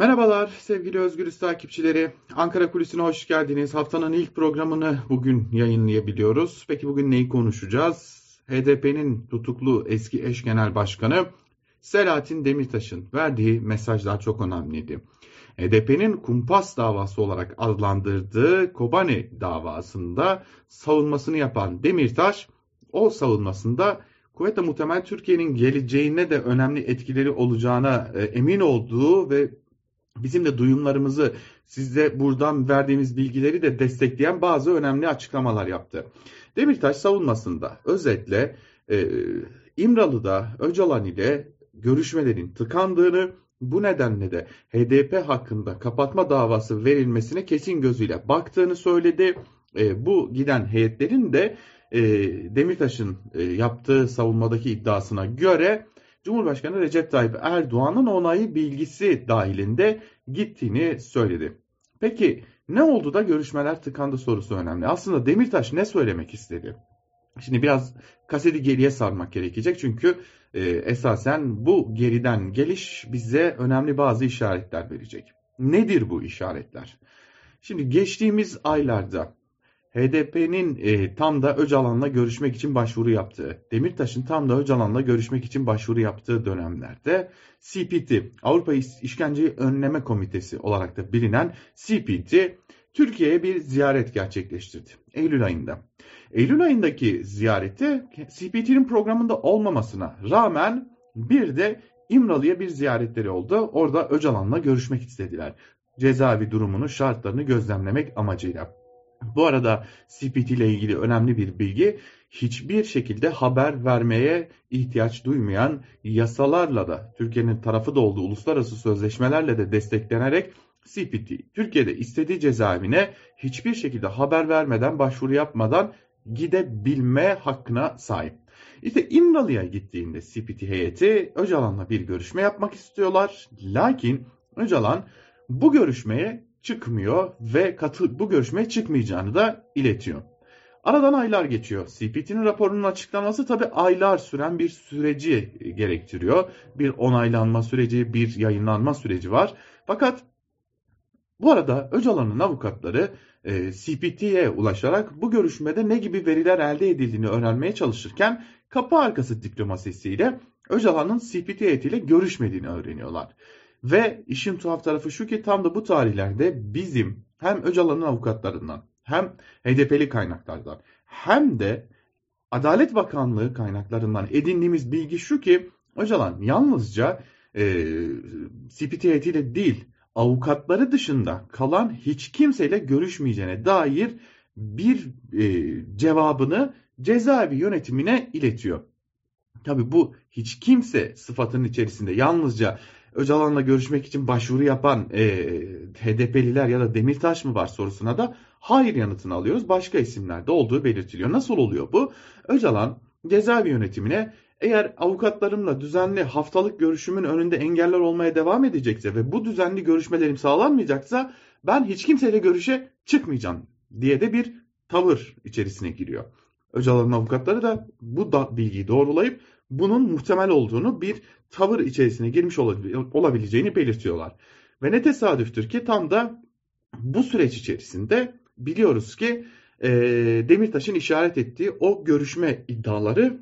Merhabalar sevgili Özgürüz takipçileri. Ankara Kulisi'ne hoş geldiniz. Haftanın ilk programını bugün yayınlayabiliyoruz. Peki bugün neyi konuşacağız? HDP'nin tutuklu eski eş genel başkanı Selahattin Demirtaş'ın verdiği mesajlar çok önemliydi. HDP'nin kumpas davası olarak adlandırdığı Kobani davasında savunmasını yapan Demirtaş, o savunmasında kuvvetle muhtemel Türkiye'nin geleceğine de önemli etkileri olacağına e, emin olduğu ve bizim de duyumlarımızı size buradan verdiğimiz bilgileri de destekleyen bazı önemli açıklamalar yaptı. Demirtaş savunmasında özetle e, İmralı'da Öcalan ile görüşmelerin tıkandığını bu nedenle de HDP hakkında kapatma davası verilmesine kesin gözüyle baktığını söyledi. E, bu giden heyetlerin de e, Demirtaş'ın e, yaptığı savunmadaki iddiasına göre Cumhurbaşkanı Recep Tayyip Erdoğan'ın onayı bilgisi dahilinde gittiğini söyledi. Peki ne oldu da görüşmeler tıkandı sorusu önemli. Aslında Demirtaş ne söylemek istedi? Şimdi biraz kaseti geriye sarmak gerekecek çünkü e, esasen bu geriden geliş bize önemli bazı işaretler verecek. Nedir bu işaretler? Şimdi geçtiğimiz aylarda HDP'nin e, tam da Öcalan'la görüşmek için başvuru yaptığı, Demirtaş'ın tam da Öcalan'la görüşmek için başvuru yaptığı dönemlerde CPT, Avrupa İşkenceyi Önleme Komitesi olarak da bilinen CPT, Türkiye'ye bir ziyaret gerçekleştirdi. Eylül ayında. Eylül ayındaki ziyareti CPT'nin programında olmamasına rağmen bir de İmralı'ya bir ziyaretleri oldu. Orada Öcalan'la görüşmek istediler. Cezaevi durumunu, şartlarını gözlemlemek amacıyla. Bu arada CPT ile ilgili önemli bir bilgi hiçbir şekilde haber vermeye ihtiyaç duymayan yasalarla da Türkiye'nin tarafı da olduğu uluslararası sözleşmelerle de desteklenerek CPT Türkiye'de istediği cezaevine hiçbir şekilde haber vermeden başvuru yapmadan gidebilme hakkına sahip. İşte İmralı'ya gittiğinde CPT heyeti Öcalan'la bir görüşme yapmak istiyorlar. Lakin Öcalan bu görüşmeye çıkmıyor ve katı, bu görüşmeye çıkmayacağını da iletiyor. Aradan aylar geçiyor. CPT'nin raporunun açıklaması tabi aylar süren bir süreci gerektiriyor. Bir onaylanma süreci, bir yayınlanma süreci var. Fakat bu arada Öcalan'ın avukatları e, CPT'ye ulaşarak bu görüşmede ne gibi veriler elde edildiğini öğrenmeye çalışırken kapı arkası diplomasisiyle Öcalan'ın CPT heyetiyle görüşmediğini öğreniyorlar. Ve işin tuhaf tarafı şu ki tam da bu tarihlerde bizim hem Öcalan'ın avukatlarından hem HDP'li kaynaklardan hem de Adalet Bakanlığı kaynaklarından edindiğimiz bilgi şu ki Öcalan yalnızca e, CPT heyetiyle değil avukatları dışında kalan hiç kimseyle görüşmeyeceğine dair bir e, cevabını cezaevi yönetimine iletiyor. Tabi bu hiç kimse sıfatının içerisinde yalnızca Öcalan'la görüşmek için başvuru yapan e, HDP'liler ya da Demirtaş mı var sorusuna da hayır yanıtını alıyoruz. Başka isimlerde olduğu belirtiliyor. Nasıl oluyor bu? Öcalan cezaevi yönetimine eğer avukatlarımla düzenli haftalık görüşümün önünde engeller olmaya devam edecekse ve bu düzenli görüşmelerim sağlanmayacaksa ben hiç kimseyle görüşe çıkmayacağım diye de bir tavır içerisine giriyor. Öcalan'ın avukatları da bu da bilgiyi doğrulayıp bunun muhtemel olduğunu bir tavır içerisine girmiş olabileceğini belirtiyorlar. Ve ne tesadüftür ki tam da bu süreç içerisinde biliyoruz ki Demirtaş'ın işaret ettiği o görüşme iddiaları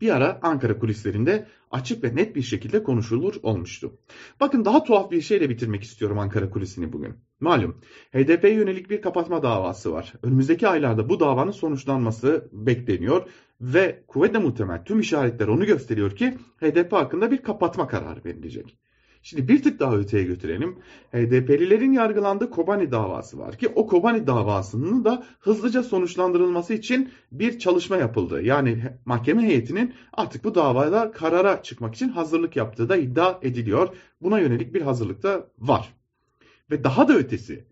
bir ara Ankara kulislerinde açık ve net bir şekilde konuşulur olmuştu. Bakın daha tuhaf bir şeyle bitirmek istiyorum Ankara kulisini bugün. Malum HDP'ye yönelik bir kapatma davası var. Önümüzdeki aylarda bu davanın sonuçlanması bekleniyor ve kuvvetle muhtemel tüm işaretler onu gösteriyor ki HDP hakkında bir kapatma kararı verilecek. Şimdi bir tık daha öteye götürelim. HDP'lilerin yargılandığı Kobani davası var ki o Kobani davasının da hızlıca sonuçlandırılması için bir çalışma yapıldı. Yani mahkeme heyetinin artık bu davada karara çıkmak için hazırlık yaptığı da iddia ediliyor. Buna yönelik bir hazırlık da var. Ve daha da ötesi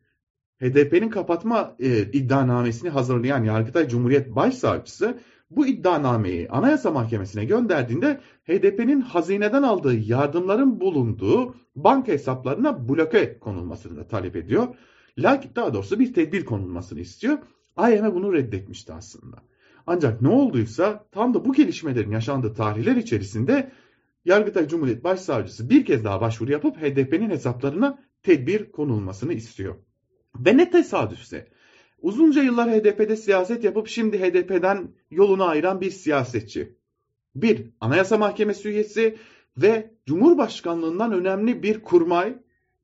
HDP'nin kapatma e, iddianamesini hazırlayan Yargıtay Cumhuriyet Başsavcısı bu iddianameyi Anayasa Mahkemesi'ne gönderdiğinde HDP'nin hazineden aldığı yardımların bulunduğu banka hesaplarına bloke konulmasını da talep ediyor. Lakin daha doğrusu bir tedbir konulmasını istiyor. IMF bunu reddetmişti aslında. Ancak ne olduysa tam da bu gelişmelerin yaşandığı tarihler içerisinde Yargıtay Cumhuriyet Başsavcısı bir kez daha başvuru yapıp HDP'nin hesaplarına tedbir konulmasını istiyor. Ve ne tesadüfse uzunca yıllar HDP'de siyaset yapıp şimdi HDP'den yolunu ayıran bir siyasetçi. Bir Anayasa Mahkemesi üyesi ve Cumhurbaşkanlığından önemli bir kurmay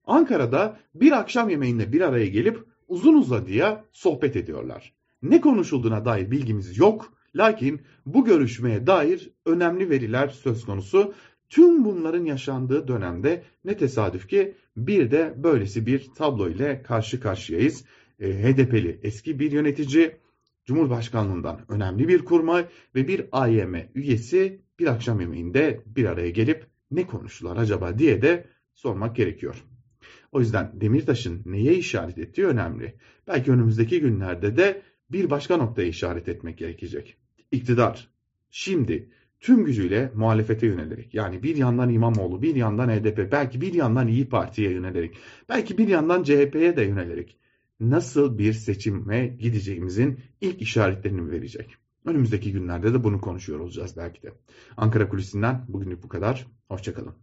Ankara'da bir akşam yemeğinde bir araya gelip uzun uzadıya sohbet ediyorlar. Ne konuşulduğuna dair bilgimiz yok. Lakin bu görüşmeye dair önemli veriler söz konusu. Tüm bunların yaşandığı dönemde ne tesadüf ki bir de böylesi bir tablo ile karşı karşıyayız. E, HDP'li eski bir yönetici, Cumhurbaşkanlığından önemli bir kurmay ve bir AYM üyesi bir akşam yemeğinde bir araya gelip ne konuştular acaba diye de sormak gerekiyor. O yüzden Demirtaş'ın neye işaret ettiği önemli. Belki önümüzdeki günlerde de bir başka noktaya işaret etmek gerekecek. İktidar şimdi tüm gücüyle muhalefete yönelerek yani bir yandan İmamoğlu, bir yandan HDP, belki bir yandan İyi Parti'ye yönelerek, belki bir yandan CHP'ye de yönelerek nasıl bir seçime gideceğimizin ilk işaretlerini verecek. Önümüzdeki günlerde de bunu konuşuyor olacağız belki de. Ankara Kulisi'nden bugünlük bu kadar. Hoşçakalın.